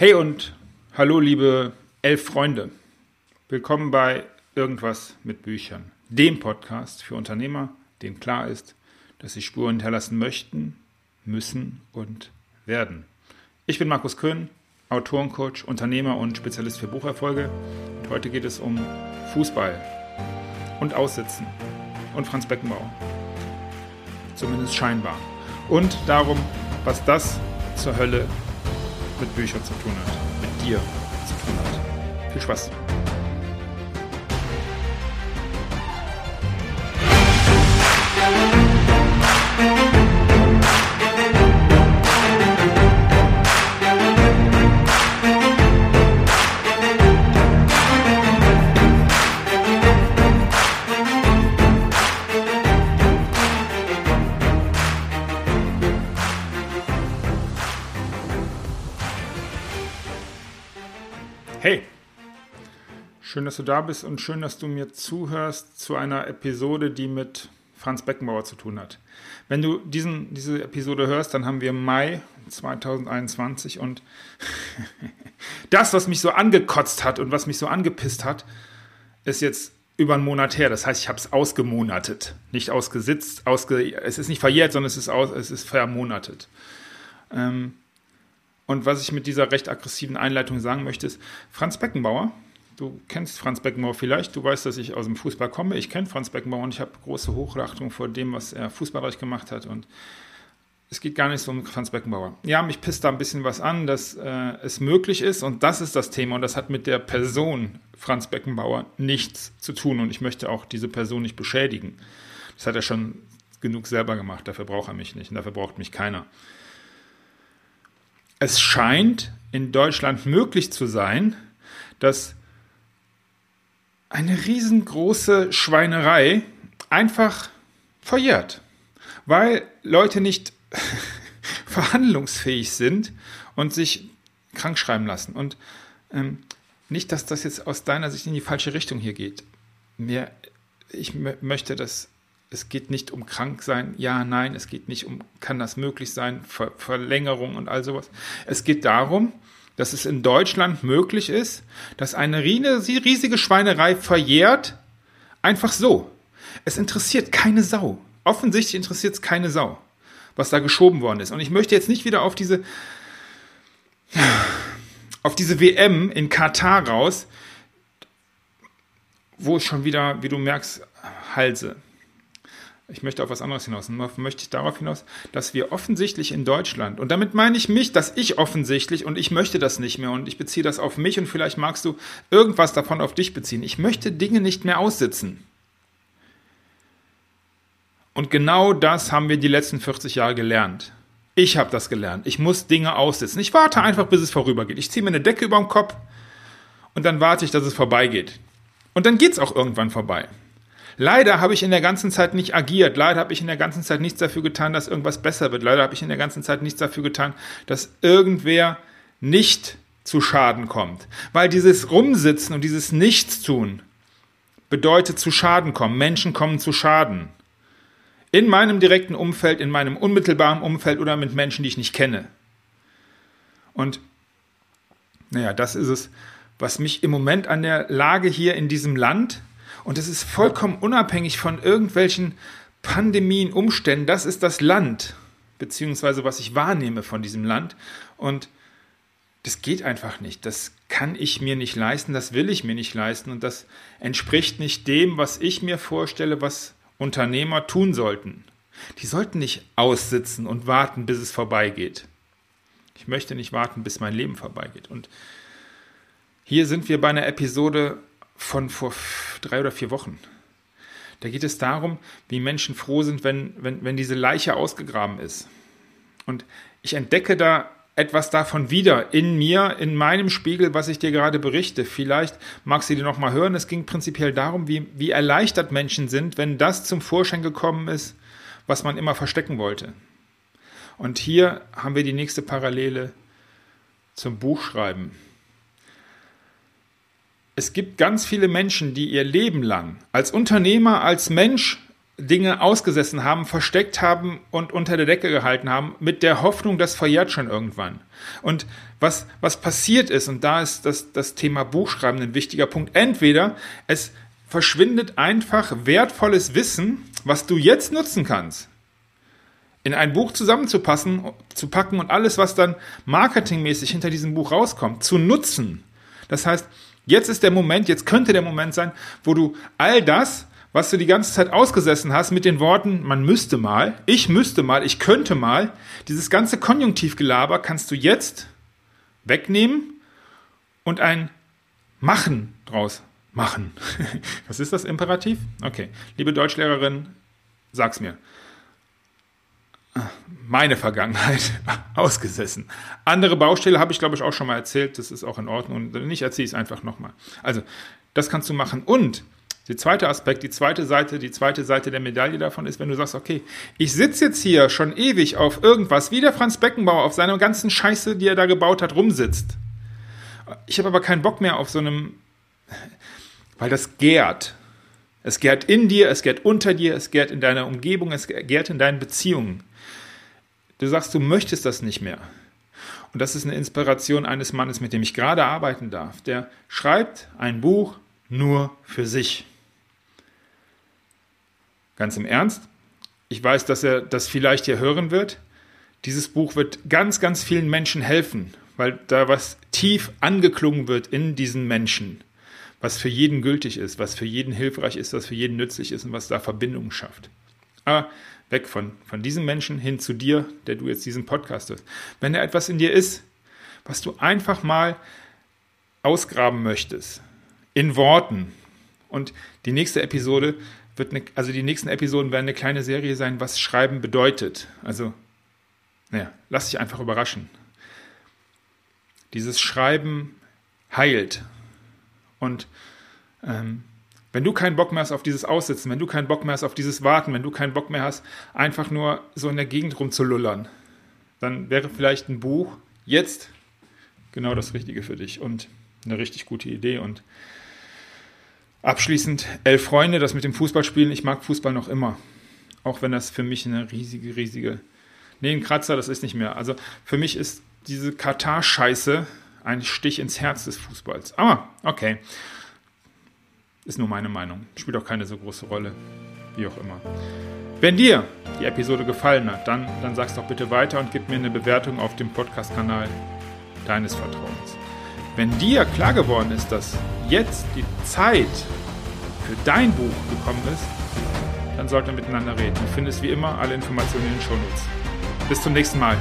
Hey und hallo liebe elf Freunde. Willkommen bei Irgendwas mit Büchern, dem Podcast für Unternehmer, denen klar ist, dass sie Spuren hinterlassen möchten, müssen und werden. Ich bin Markus Köhn, Autorencoach, Unternehmer und Spezialist für Bucherfolge. Und heute geht es um Fußball und Aussitzen und Franz Beckenbauer. Zumindest scheinbar. Und darum, was das zur Hölle mit Büchern zu tun hat, mit dir zu tun hat. Viel Spaß! Hey, schön, dass du da bist und schön, dass du mir zuhörst zu einer Episode, die mit Franz Beckenbauer zu tun hat. Wenn du diesen, diese Episode hörst, dann haben wir Mai 2021 und das, was mich so angekotzt hat und was mich so angepisst hat, ist jetzt über einen Monat her. Das heißt, ich habe es ausgemonatet, nicht ausgesitzt. Ausge es ist nicht verjährt, sondern es ist, aus, es ist vermonatet. Ähm, und was ich mit dieser recht aggressiven Einleitung sagen möchte, ist, Franz Beckenbauer, du kennst Franz Beckenbauer vielleicht, du weißt, dass ich aus dem Fußball komme. Ich kenne Franz Beckenbauer und ich habe große Hochachtung vor dem, was er fußballreich gemacht hat. Und es geht gar nicht so um Franz Beckenbauer. Ja, mich pisst da ein bisschen was an, dass äh, es möglich ist und das ist das Thema und das hat mit der Person Franz Beckenbauer nichts zu tun und ich möchte auch diese Person nicht beschädigen. Das hat er schon genug selber gemacht, dafür braucht er mich nicht und dafür braucht mich keiner es scheint in Deutschland möglich zu sein, dass eine riesengroße Schweinerei einfach verjährt, weil Leute nicht verhandlungsfähig sind und sich krank schreiben lassen. Und ähm, nicht, dass das jetzt aus deiner Sicht in die falsche Richtung hier geht. Mir, ich möchte das es geht nicht um krank sein, ja, nein, es geht nicht um, kann das möglich sein, Ver Verlängerung und all sowas. Es geht darum, dass es in Deutschland möglich ist, dass eine riesige Schweinerei verjährt, einfach so. Es interessiert keine Sau. Offensichtlich interessiert es keine Sau, was da geschoben worden ist. Und ich möchte jetzt nicht wieder auf diese, auf diese WM in Katar raus, wo ich schon wieder, wie du merkst, halse. Ich möchte auf was anderes hinaus. Und möchte ich darauf hinaus, dass wir offensichtlich in Deutschland, und damit meine ich mich, dass ich offensichtlich, und ich möchte das nicht mehr, und ich beziehe das auf mich, und vielleicht magst du irgendwas davon auf dich beziehen. Ich möchte Dinge nicht mehr aussitzen. Und genau das haben wir die letzten 40 Jahre gelernt. Ich habe das gelernt. Ich muss Dinge aussitzen. Ich warte einfach, bis es vorübergeht. Ich ziehe mir eine Decke über den Kopf und dann warte ich, dass es vorbeigeht. Und dann geht es auch irgendwann vorbei. Leider habe ich in der ganzen Zeit nicht agiert. Leider habe ich in der ganzen Zeit nichts dafür getan, dass irgendwas besser wird. Leider habe ich in der ganzen Zeit nichts dafür getan, dass irgendwer nicht zu Schaden kommt. Weil dieses Rumsitzen und dieses Nichtstun bedeutet zu Schaden kommen. Menschen kommen zu Schaden. In meinem direkten Umfeld, in meinem unmittelbaren Umfeld oder mit Menschen, die ich nicht kenne. Und naja, das ist es, was mich im Moment an der Lage hier in diesem Land und es ist vollkommen unabhängig von irgendwelchen Pandemien, Umständen. Das ist das Land, beziehungsweise was ich wahrnehme von diesem Land. Und das geht einfach nicht. Das kann ich mir nicht leisten, das will ich mir nicht leisten. Und das entspricht nicht dem, was ich mir vorstelle, was Unternehmer tun sollten. Die sollten nicht aussitzen und warten, bis es vorbeigeht. Ich möchte nicht warten, bis mein Leben vorbeigeht. Und hier sind wir bei einer Episode von vor drei oder vier Wochen. Da geht es darum, wie Menschen froh sind, wenn, wenn, wenn diese Leiche ausgegraben ist. Und ich entdecke da etwas davon wieder in mir, in meinem Spiegel, was ich dir gerade berichte. Vielleicht magst du dir nochmal hören. Es ging prinzipiell darum, wie, wie erleichtert Menschen sind, wenn das zum Vorschein gekommen ist, was man immer verstecken wollte. Und hier haben wir die nächste Parallele zum Buchschreiben. Es gibt ganz viele Menschen, die ihr Leben lang als Unternehmer, als Mensch Dinge ausgesessen haben, versteckt haben und unter der Decke gehalten haben, mit der Hoffnung, das verjährt schon irgendwann. Und was, was passiert ist, und da ist das, das Thema Buchschreiben ein wichtiger Punkt, entweder es verschwindet einfach wertvolles Wissen, was du jetzt nutzen kannst, in ein Buch zusammenzupassen, zu packen und alles, was dann marketingmäßig hinter diesem Buch rauskommt, zu nutzen. Das heißt, jetzt ist der Moment, jetzt könnte der Moment sein, wo du all das, was du die ganze Zeit ausgesessen hast mit den Worten, man müsste mal, ich müsste mal, ich könnte mal, dieses ganze Konjunktivgelaber kannst du jetzt wegnehmen und ein Machen draus machen. was ist das Imperativ? Okay, liebe Deutschlehrerin, sag's mir. Meine Vergangenheit ausgesessen. Andere Baustelle habe ich, glaube ich, auch schon mal erzählt. Das ist auch in Ordnung. Und wenn nicht, erzähle ich es einfach nochmal. Also, das kannst du machen. Und der zweite Aspekt, die zweite Seite, die zweite Seite der Medaille davon ist, wenn du sagst, okay, ich sitze jetzt hier schon ewig auf irgendwas, wie der Franz Beckenbauer auf seiner ganzen Scheiße, die er da gebaut hat, rumsitzt. Ich habe aber keinen Bock mehr auf so einem, weil das gärt. Es gärt in dir, es gärt unter dir, es gärt in deiner Umgebung, es gärt in deinen Beziehungen. Du sagst, du möchtest das nicht mehr. Und das ist eine Inspiration eines Mannes, mit dem ich gerade arbeiten darf. Der schreibt ein Buch nur für sich. Ganz im Ernst, ich weiß, dass er das vielleicht hier hören wird. Dieses Buch wird ganz, ganz vielen Menschen helfen, weil da was tief angeklungen wird in diesen Menschen, was für jeden gültig ist, was für jeden hilfreich ist, was für jeden nützlich ist und was da Verbindungen schafft. Aber weg von, von diesem Menschen hin zu dir, der du jetzt diesen Podcast hörst. Wenn da etwas in dir ist, was du einfach mal ausgraben möchtest, in Worten, und die nächste Episode wird eine, also die nächsten Episoden werden eine kleine Serie sein, was Schreiben bedeutet. Also, naja, lass dich einfach überraschen. Dieses Schreiben heilt. Und ähm, wenn du keinen Bock mehr hast auf dieses Aussitzen, wenn du keinen Bock mehr hast auf dieses Warten, wenn du keinen Bock mehr hast, einfach nur so in der Gegend rumzulullern, dann wäre vielleicht ein Buch jetzt genau das Richtige für dich und eine richtig gute Idee. Und Abschließend, elf Freunde, das mit dem Fußballspielen. Ich mag Fußball noch immer. Auch wenn das für mich eine riesige, riesige. Nee, ein Kratzer, das ist nicht mehr. Also für mich ist diese Katar-Scheiße ein Stich ins Herz des Fußballs. Aber, okay. Ist nur meine Meinung. Spielt auch keine so große Rolle. Wie auch immer. Wenn dir die Episode gefallen hat, dann, dann sag's doch bitte weiter und gib mir eine Bewertung auf dem Podcast-Kanal deines Vertrauens. Wenn dir klar geworden ist, dass jetzt die Zeit für dein Buch gekommen ist, dann sollten wir miteinander reden. Du findest wie immer alle Informationen in den Shownotes. Bis zum nächsten Mal.